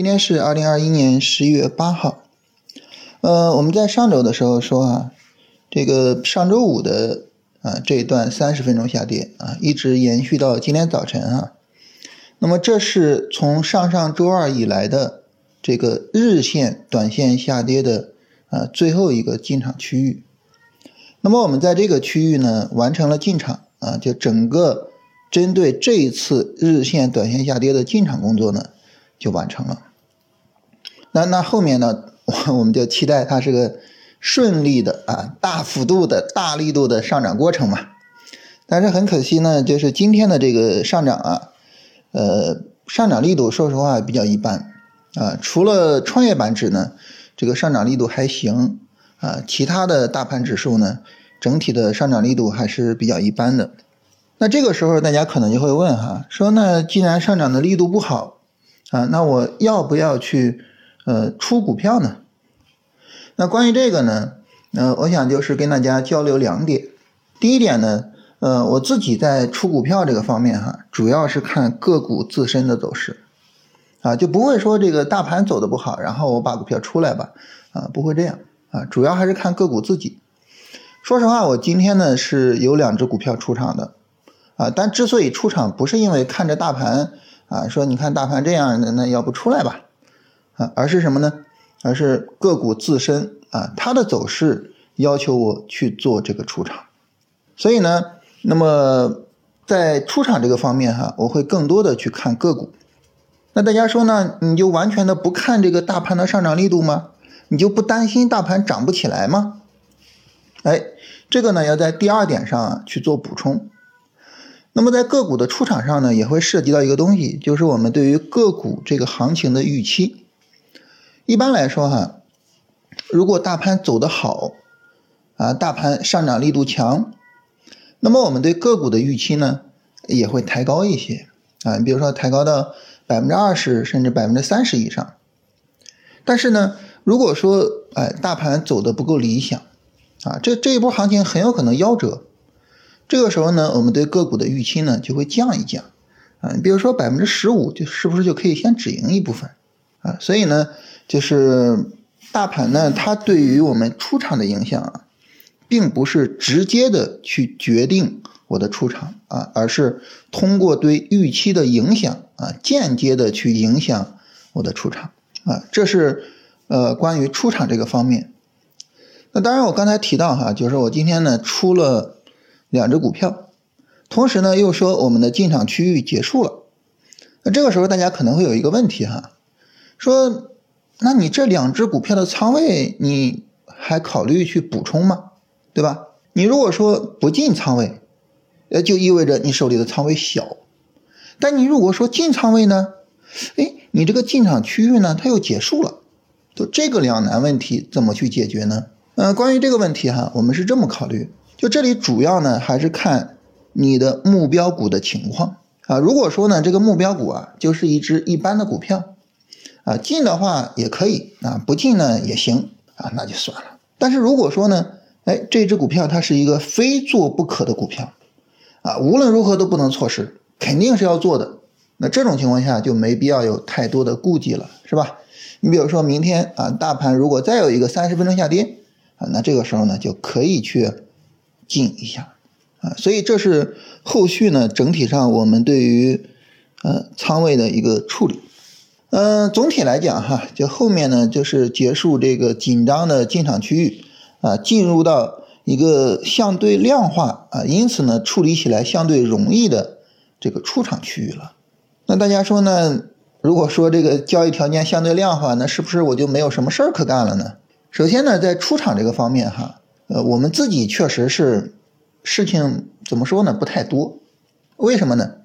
今天是二零二一年十一月八号。呃，我们在上周的时候说啊，这个上周五的啊这一段三十分钟下跌啊，一直延续到今天早晨啊。那么这是从上上周二以来的这个日线、短线下跌的啊最后一个进场区域。那么我们在这个区域呢完成了进场啊，就整个针对这一次日线、短线下跌的进场工作呢。就完成了。那那后面呢？我我们就期待它是个顺利的啊，大幅度的大力度的上涨过程嘛。但是很可惜呢，就是今天的这个上涨啊，呃，上涨力度说实话比较一般啊。除了创业板指呢，这个上涨力度还行啊，其他的大盘指数呢，整体的上涨力度还是比较一般的。那这个时候大家可能就会问哈，说那既然上涨的力度不好。啊，那我要不要去呃出股票呢？那关于这个呢，呃，我想就是跟大家交流两点。第一点呢，呃，我自己在出股票这个方面哈，主要是看个股自身的走势，啊，就不会说这个大盘走的不好，然后我把股票出来吧，啊，不会这样啊，主要还是看个股自己。说实话，我今天呢是有两只股票出场的，啊，但之所以出场，不是因为看着大盘。啊，说你看大盘这样的，那要不出来吧？啊，而是什么呢？而是个股自身啊，它的走势要求我去做这个出场。所以呢，那么在出场这个方面哈，我会更多的去看个股。那大家说呢？你就完全的不看这个大盘的上涨力度吗？你就不担心大盘涨不起来吗？哎，这个呢要在第二点上去做补充。那么在个股的出场上呢，也会涉及到一个东西，就是我们对于个股这个行情的预期。一般来说哈，如果大盘走得好，啊，大盘上涨力度强，那么我们对个股的预期呢，也会抬高一些啊，比如说抬高到百分之二十甚至百分之三十以上。但是呢，如果说哎大盘走的不够理想，啊，这这一波行情很有可能夭折。这个时候呢，我们对个股的预期呢就会降一降，啊，你比如说百分之十五，就是不是就可以先止盈一部分，啊，所以呢，就是大盘呢，它对于我们出场的影响啊，并不是直接的去决定我的出场啊，而是通过对预期的影响啊，间接的去影响我的出场啊，这是呃关于出场这个方面。那当然，我刚才提到哈，就是我今天呢出了。两只股票，同时呢又说我们的进场区域结束了，那这个时候大家可能会有一个问题哈，说，那你这两只股票的仓位你还考虑去补充吗？对吧？你如果说不进仓位，呃，就意味着你手里的仓位小，但你如果说进仓位呢，哎，你这个进场区域呢它又结束了，就这个两难问题怎么去解决呢？呃，关于这个问题哈，我们是这么考虑。就这里主要呢还是看你的目标股的情况啊。如果说呢这个目标股啊就是一只一般的股票啊，进的话也可以啊，不进呢也行啊，那就算了。但是如果说呢，哎，这只股票它是一个非做不可的股票啊，无论如何都不能错失，肯定是要做的。那这种情况下就没必要有太多的顾忌了，是吧？你比如说明天啊，大盘如果再有一个三十分钟下跌啊，那这个时候呢就可以去。进一下，啊，所以这是后续呢整体上我们对于呃仓位的一个处理，嗯，总体来讲哈，就后面呢就是结束这个紧张的进场区域啊，进入到一个相对量化啊，因此呢处理起来相对容易的这个出场区域了。那大家说呢？如果说这个交易条件相对量化，那是不是我就没有什么事儿可干了呢？首先呢，在出场这个方面哈。呃，我们自己确实是事情怎么说呢？不太多，为什么呢？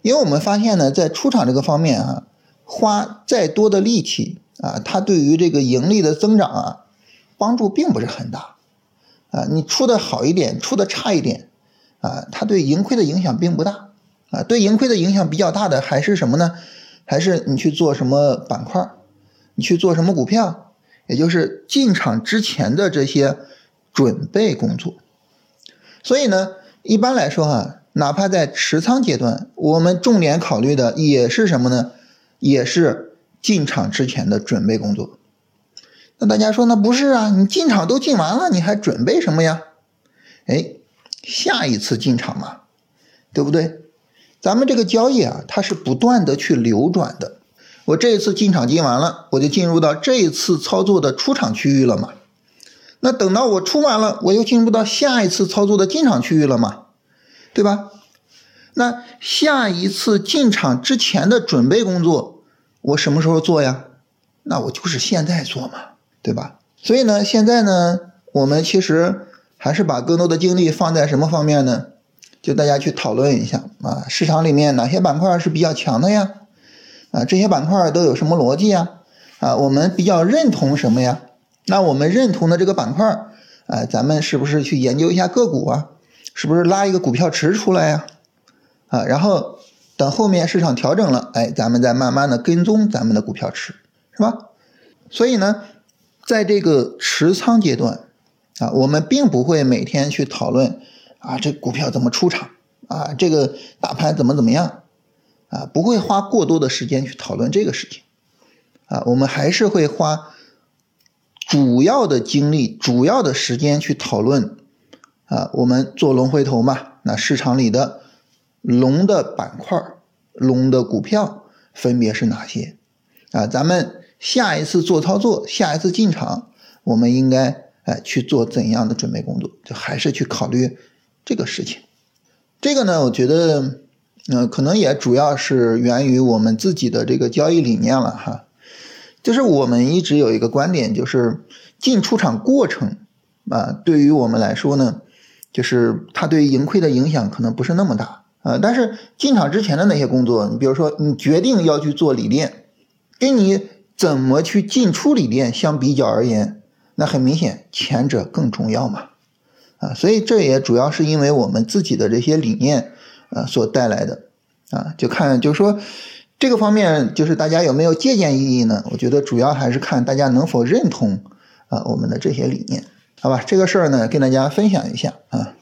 因为我们发现呢，在出厂这个方面啊，花再多的力气啊，它对于这个盈利的增长啊，帮助并不是很大啊。你出的好一点，出的差一点啊，它对盈亏的影响并不大啊。对盈亏的影响比较大的还是什么呢？还是你去做什么板块，你去做什么股票，也就是进场之前的这些。准备工作，所以呢，一般来说哈，哪怕在持仓阶段，我们重点考虑的也是什么呢？也是进场之前的准备工作。那大家说，那不是啊？你进场都进完了，你还准备什么呀？哎，下一次进场嘛，对不对？咱们这个交易啊，它是不断的去流转的。我这一次进场进完了，我就进入到这一次操作的出场区域了嘛。那等到我出完了，我又进入到下一次操作的进场区域了嘛，对吧？那下一次进场之前的准备工作，我什么时候做呀？那我就是现在做嘛，对吧？所以呢，现在呢，我们其实还是把更多的精力放在什么方面呢？就大家去讨论一下啊，市场里面哪些板块是比较强的呀？啊，这些板块都有什么逻辑呀？啊，我们比较认同什么呀？那我们认同的这个板块，啊，咱们是不是去研究一下个股啊？是不是拉一个股票池出来呀？啊然后等后面市场调整了，哎，咱们再慢慢的跟踪咱们的股票池，是吧？所以呢，在这个持仓阶段，啊，我们并不会每天去讨论啊，这股票怎么出场啊，这个大盘怎么怎么样啊，不会花过多的时间去讨论这个事情，啊，我们还是会花主要的精力、主要的时间去讨论啊，我们做龙回头嘛，那市场里的。龙的板块、龙的股票分别是哪些？啊，咱们下一次做操作，下一次进场，我们应该哎去做怎样的准备工作？就还是去考虑这个事情。这个呢，我觉得，嗯，可能也主要是源于我们自己的这个交易理念了哈。就是我们一直有一个观点，就是进出场过程啊，对于我们来说呢，就是它对盈亏的影响可能不是那么大。呃，但是进场之前的那些工作，你比如说你决定要去做锂电，跟你怎么去进出锂电相比较而言，那很明显前者更重要嘛。啊，所以这也主要是因为我们自己的这些理念，呃，所带来的。啊，就看就是说这个方面，就是大家有没有借鉴意义呢？我觉得主要还是看大家能否认同啊我们的这些理念，好吧？这个事儿呢，跟大家分享一下啊。